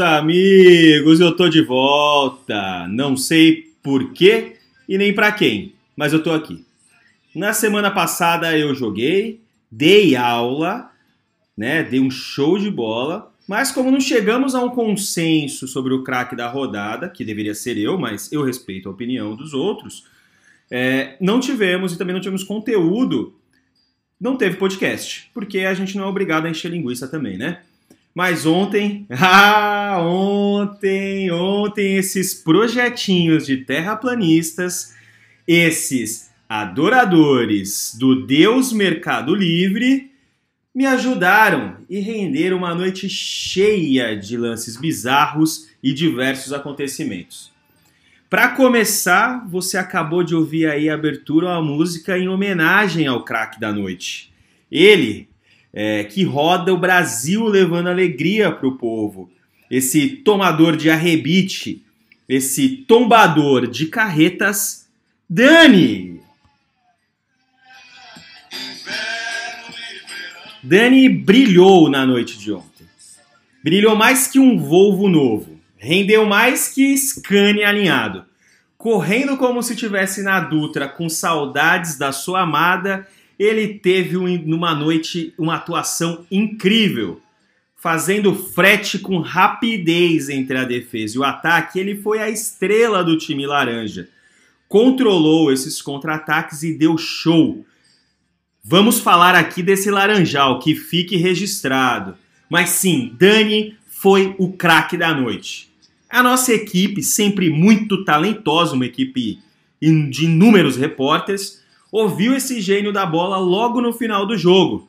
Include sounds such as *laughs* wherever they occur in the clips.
Amigos, eu tô de volta. Não sei por quê e nem para quem, mas eu tô aqui. Na semana passada eu joguei, dei aula, né? Dei um show de bola, mas como não chegamos a um consenso sobre o craque da rodada, que deveria ser eu, mas eu respeito a opinião dos outros, é, não tivemos e também não tivemos conteúdo, não teve podcast, porque a gente não é obrigado a encher linguiça também, né? Mas ontem, *laughs* ah, ontem, ontem esses projetinhos de terraplanistas, esses adoradores do Deus Mercado Livre, me ajudaram e renderam uma noite cheia de lances bizarros e diversos acontecimentos. Para começar, você acabou de ouvir aí a abertura a música em homenagem ao craque da noite. Ele, é, que roda o Brasil levando alegria para o povo. Esse tomador de arrebite, esse tombador de carretas, Dani! Dani brilhou na noite de ontem. Brilhou mais que um Volvo novo. Rendeu mais que Scania alinhado. Correndo como se tivesse na Dutra com saudades da sua amada ele teve um, numa noite uma atuação incrível, fazendo frete com rapidez entre a defesa e o ataque. Ele foi a estrela do time laranja. Controlou esses contra-ataques e deu show. Vamos falar aqui desse laranjal, que fique registrado. Mas sim, Dani foi o craque da noite. A nossa equipe, sempre muito talentosa, uma equipe de inúmeros repórteres, ouviu esse gênio da bola logo no final do jogo.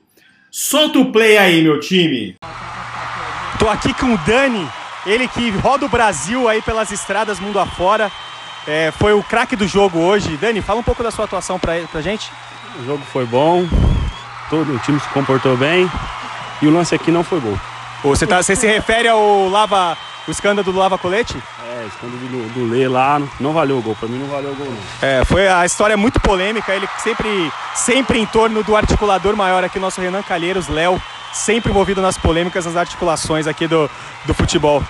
Solta o play aí, meu time! Tô aqui com o Dani, ele que roda o Brasil aí pelas estradas mundo afora. É, foi o craque do jogo hoje. Dani, fala um pouco da sua atuação pra, pra gente. O jogo foi bom, todo o time se comportou bem e o lance aqui não foi gol. Você, tá, você se refere ao lava, o escândalo do lava colete? Escândalo do, do Lê lá, não valeu o gol. Pra mim não valeu o gol, não. É, foi a história é muito polêmica. Ele sempre, sempre em torno do articulador maior aqui, nosso Renan Calheiros, Léo, sempre envolvido nas polêmicas, nas articulações aqui do, do futebol.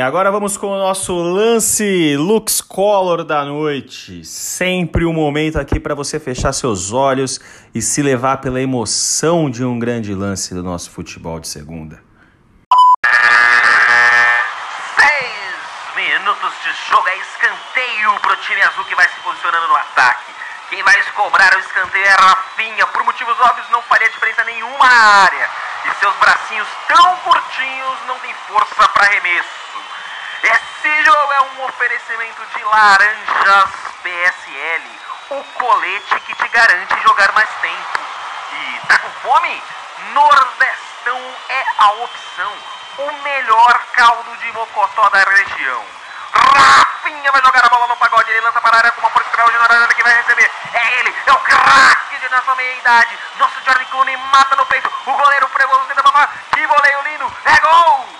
Agora vamos com o nosso lance Lux Color da noite. Sempre um momento aqui para você fechar seus olhos e se levar pela emoção de um grande lance do nosso futebol de segunda. Seis minutos de jogo é escanteio pro time azul que vai se posicionando no ataque. Quem vai cobrar o escanteio é Rafinha. Por motivos óbvios, não faria diferença nenhuma área e seus bracinhos tão curtinhos não têm força para arremesso. Esse jogo é um oferecimento de laranjas PSL, o colete que te garante jogar mais tempo. E tá com fome? Nordestão é a opção, o melhor caldo de mocotó da região. Rafinha vai jogar a bola no pagode, ele lança para a área com uma força extraordinária que vai receber. É ele, é o craque de nossa meia-idade. Nosso Jordan Clooney mata no peito. O goleiro Fregoso tenta mamar. Que voleio lindo. É gol!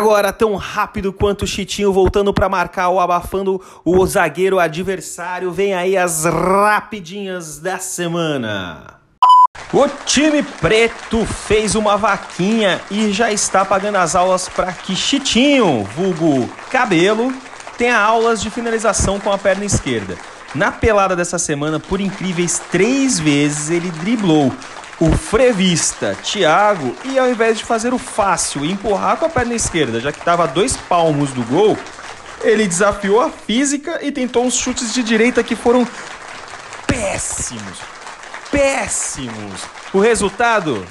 Agora, tão rápido quanto o Chitinho voltando para marcar ou abafando o zagueiro adversário, vem aí as rapidinhas da semana. O time preto fez uma vaquinha e já está pagando as aulas para que Chitinho, vulgo cabelo, tenha aulas de finalização com a perna esquerda. Na pelada dessa semana, por incríveis três vezes, ele driblou o frevista Thiago e ao invés de fazer o fácil e empurrar com a perna esquerda, já que estava a dois palmos do gol, ele desafiou a física e tentou uns chutes de direita que foram péssimos. Péssimos. O resultado?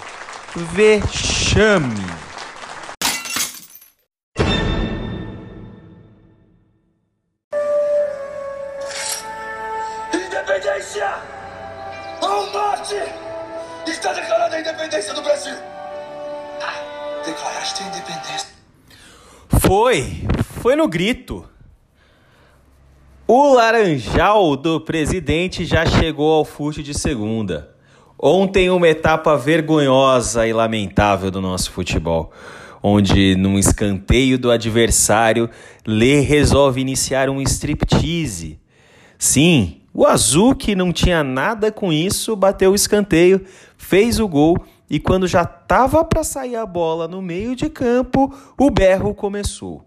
Vexame. Foi, foi no grito. O laranjal do presidente já chegou ao fute de segunda. Ontem uma etapa vergonhosa e lamentável do nosso futebol, onde num escanteio do adversário, Lê resolve iniciar um striptease. Sim, o azul que não tinha nada com isso, bateu o escanteio, fez o gol e quando já estava para sair a bola no meio de campo, o berro começou.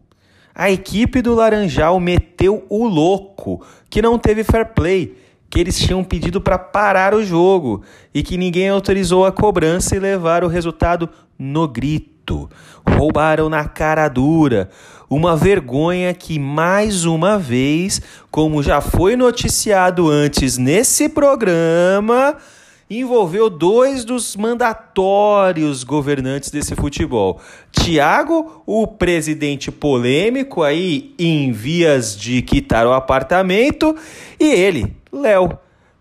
A equipe do Laranjal meteu o louco, que não teve fair play que eles tinham pedido para parar o jogo e que ninguém autorizou a cobrança e levar o resultado no grito. Roubaram na cara dura. Uma vergonha que, mais uma vez, como já foi noticiado antes nesse programa, envolveu dois dos mandatórios governantes desse futebol. Tiago, o presidente polêmico aí em vias de quitar o apartamento, e ele, Léo,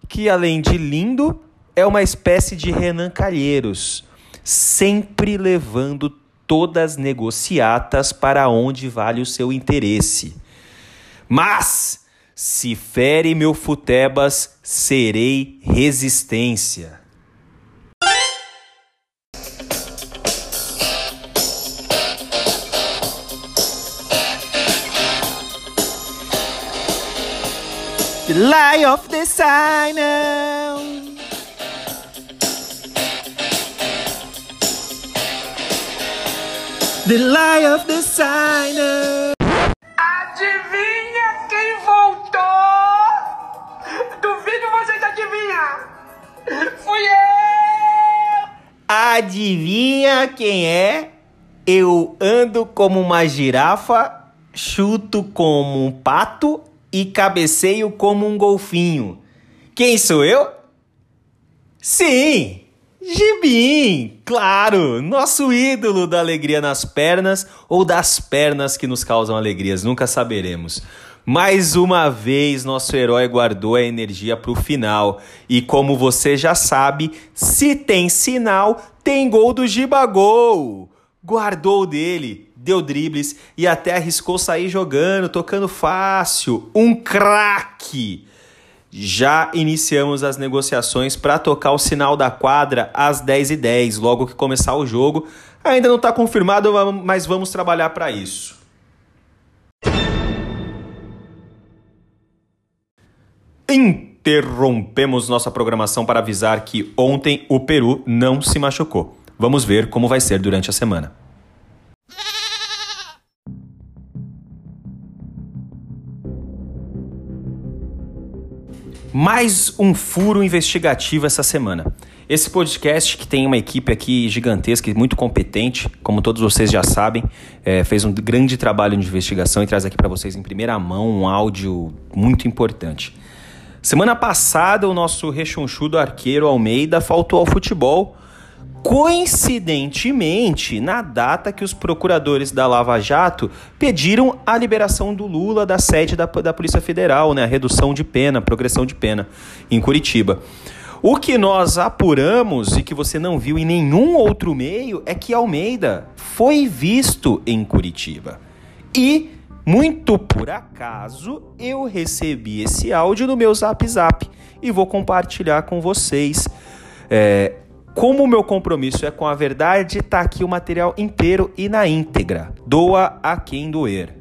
que além de lindo, é uma espécie de Renan Calheiros, sempre levando todas as negociatas para onde vale o seu interesse. Mas, se fere meu futebas, serei resistência. The lie of the sign. The lie of the sign. Adivinha quem é? Eu ando como uma girafa, chuto como um pato e cabeceio como um golfinho. Quem sou eu? Sim, Gibim, claro, nosso ídolo da alegria nas pernas ou das pernas que nos causam alegrias, nunca saberemos. Mais uma vez, nosso herói guardou a energia para o final. E como você já sabe, se tem sinal, tem gol do Gibagol. Guardou dele, deu dribles e até arriscou sair jogando, tocando fácil. Um craque! Já iniciamos as negociações para tocar o sinal da quadra às 10h10, logo que começar o jogo. Ainda não está confirmado, mas vamos trabalhar para isso. Interrompemos nossa programação para avisar que ontem o Peru não se machucou. Vamos ver como vai ser durante a semana. Mais um furo investigativo essa semana. Esse podcast, que tem uma equipe aqui gigantesca e muito competente, como todos vocês já sabem, é, fez um grande trabalho de investigação e traz aqui para vocês em primeira mão um áudio muito importante. Semana passada, o nosso rechonchudo arqueiro Almeida faltou ao futebol coincidentemente na data que os procuradores da Lava Jato pediram a liberação do Lula da sede da, da Polícia Federal, né, a redução de pena, progressão de pena em Curitiba. O que nós apuramos e que você não viu em nenhum outro meio é que Almeida foi visto em Curitiba. E, muito por acaso, eu recebi esse áudio no meu zap zap e vou compartilhar com vocês. É, como o meu compromisso é com a verdade, tá aqui o material inteiro e na íntegra. Doa a quem doer.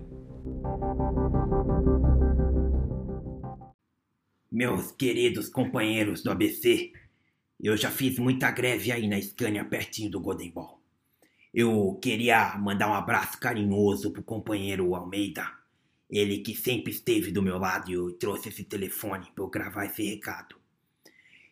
Meus queridos companheiros do ABC, eu já fiz muita greve aí na Scania pertinho do Golden Ball. Eu queria mandar um abraço carinhoso pro companheiro Almeida, ele que sempre esteve do meu lado e trouxe esse telefone para eu gravar esse recado.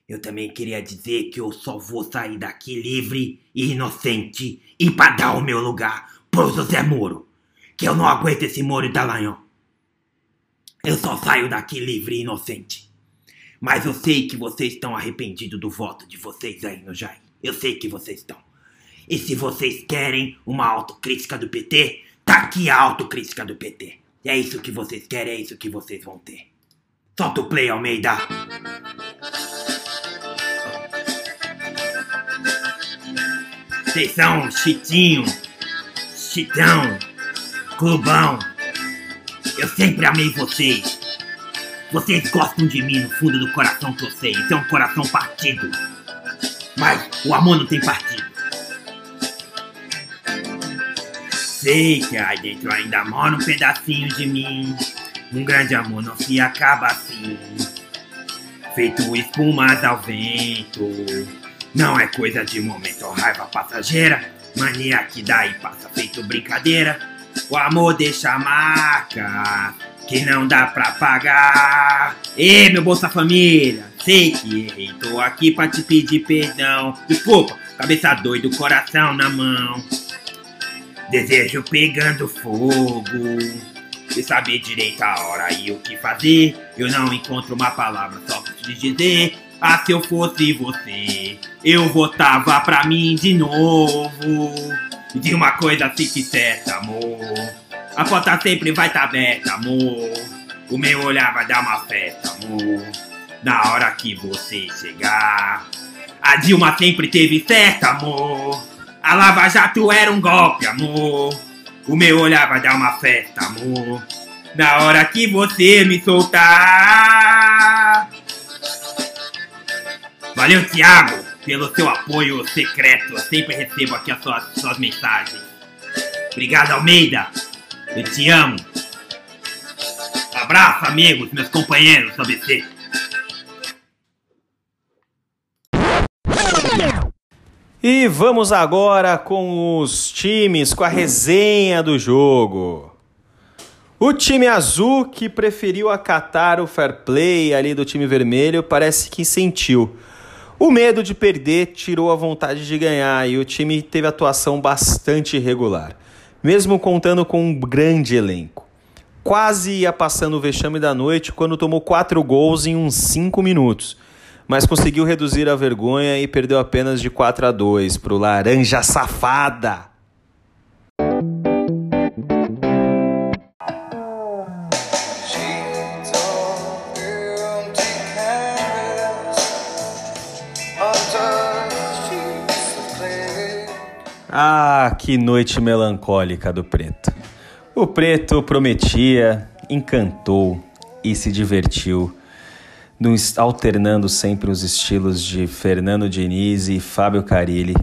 Eu também queria dizer que eu só vou sair daqui livre e inocente e para dar o meu lugar pro José Moro. Que eu não aguento esse Moro Dallagnol. Eu só saio daqui livre e inocente. Mas eu sei que vocês estão arrependidos do voto de vocês aí no Jair. Eu sei que vocês estão. E se vocês querem uma autocrítica do PT, tá aqui a autocrítica do PT. É isso que vocês querem, é isso que vocês vão ter. Solta o play, Almeida. Vocês são Chitinho, Chitão, Clubão. Eu sempre amei vocês. Vocês gostam de mim no fundo do coração que eu sei. Isso é um coração partido. Mas o amor não tem partido. Sei que aí dentro ainda mora um pedacinho de mim. Um grande amor não se acaba assim. Feito espumas ao vento. Não é coisa de momento, raiva passageira. Mania que e passa feito brincadeira. O amor deixa marca que não dá pra pagar. Ê, meu Bolsa Família, sei que errei, tô aqui pra te pedir perdão. Desculpa, cabeça doido, coração na mão. Desejo pegando fogo. E saber direito a hora e o que fazer. Eu não encontro uma palavra só pra te dizer. Ah, se eu fosse você, eu votava pra mim de novo. De uma coisa fique certa, amor. A porta sempre vai estar tá aberta, amor. O meu olhar vai dar uma festa, amor. Na hora que você chegar. A Dilma sempre teve certa, amor. A Lava Jato era um golpe, amor. O meu olhar vai dar uma festa, amor. Na hora que você me soltar. Valeu, Thiago, pelo seu apoio secreto. Eu sempre recebo aqui as suas, suas mensagens. Obrigado, Almeida. Eu te amo. Abraço, amigos, meus companheiros ABC. E vamos agora com os times, com a resenha do jogo. O time azul que preferiu acatar o fair play ali do time vermelho parece que sentiu. O medo de perder tirou a vontade de ganhar e o time teve atuação bastante irregular, mesmo contando com um grande elenco. Quase ia passando o vexame da noite quando tomou quatro gols em uns cinco minutos, mas conseguiu reduzir a vergonha e perdeu apenas de 4 a 2 para o Laranja Safada. Ah, que noite melancólica do Preto. O Preto prometia, encantou e se divertiu, alternando sempre os estilos de Fernando Diniz e Fábio Carilli.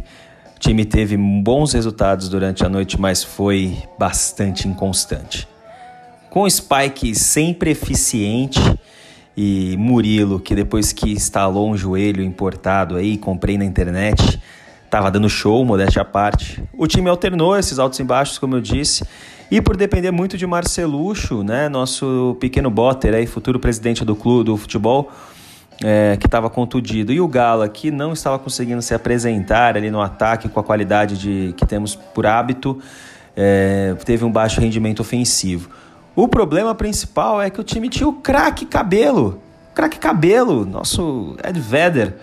O time teve bons resultados durante a noite, mas foi bastante inconstante. Com o Spike sempre eficiente e Murilo, que depois que instalou um joelho importado aí, comprei na internet, Tava dando show, modéstia à parte. O time alternou esses altos e baixos, como eu disse, e por depender muito de Marcelucho, né, nosso pequeno botter aí, futuro presidente do clube do futebol, é, que estava contundido, e o Gala, que não estava conseguindo se apresentar ali no ataque com a qualidade de, que temos por hábito, é, teve um baixo rendimento ofensivo. O problema principal é que o time tinha o craque Cabelo, craque Cabelo, nosso Ed Vedder,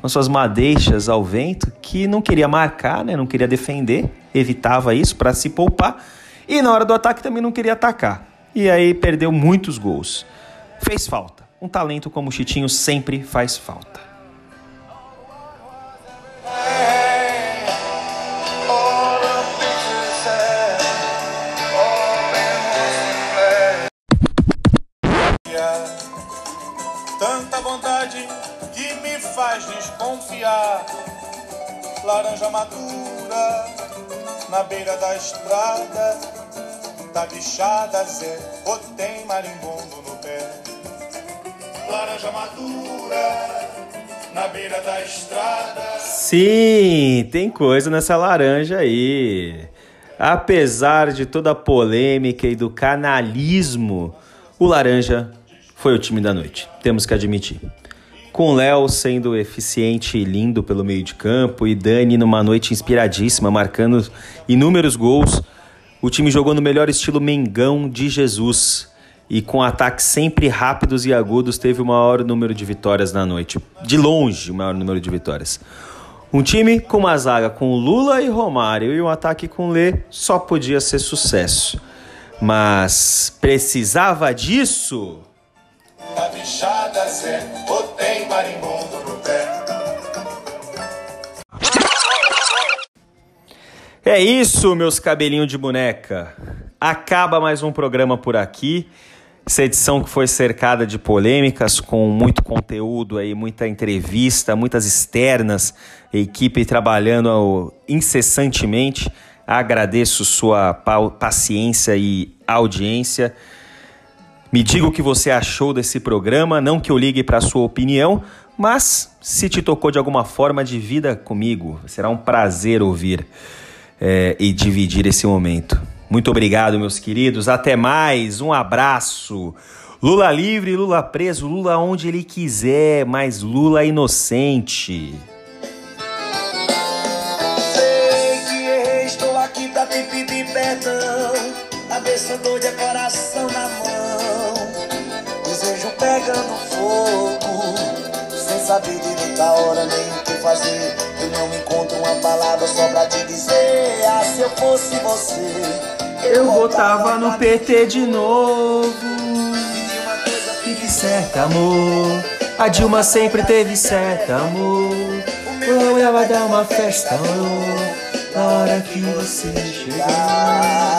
com suas madeixas ao vento, que não queria marcar, né? não queria defender, evitava isso para se poupar, e na hora do ataque também não queria atacar. E aí perdeu muitos gols. Fez falta. Um talento como o Chitinho sempre faz falta. Tanta vontade que me faz desconfiar. Laranja madura na beira da estrada, tá bichada Zé, ou tem marimbondo no pé. Laranja madura na beira da estrada. Sim, tem coisa nessa laranja aí. Apesar de toda a polêmica e do canalismo, o Laranja foi o time da noite, temos que admitir. Com Léo sendo eficiente e lindo pelo meio de campo e Dani numa noite inspiradíssima, marcando inúmeros gols, o time jogou no melhor estilo Mengão de Jesus e com ataques sempre rápidos e agudos teve o maior número de vitórias na noite. De longe, o maior número de vitórias. Um time com uma zaga com Lula e Romário e um ataque com Lê só podia ser sucesso. Mas precisava disso? Tá enxada Zé, ou tem É isso, meus cabelinhos de boneca. Acaba mais um programa por aqui. Essa edição que foi cercada de polêmicas, com muito conteúdo aí, muita entrevista, muitas externas, equipe trabalhando incessantemente. Agradeço sua paciência e audiência. Me diga o que você achou desse programa, não que eu ligue para sua opinião, mas se te tocou de alguma forma, divida comigo. Será um prazer ouvir é, e dividir esse momento. Muito obrigado, meus queridos. Até mais. Um abraço. Lula livre, Lula preso, Lula onde ele quiser, mas Lula inocente. Sei que errei, estou aqui pra te pedir perdão. Coração na mão. Desejo pegando fogo. Saber direito a hora nem o que fazer. Eu não encontro uma palavra só pra te dizer. Ah, se eu fosse você. Eu votava no PT de novo. Fique certo, amor. A Dilma sempre teve certo, amor. Eu ia vai dar uma festa, amor. Na hora que você chegar.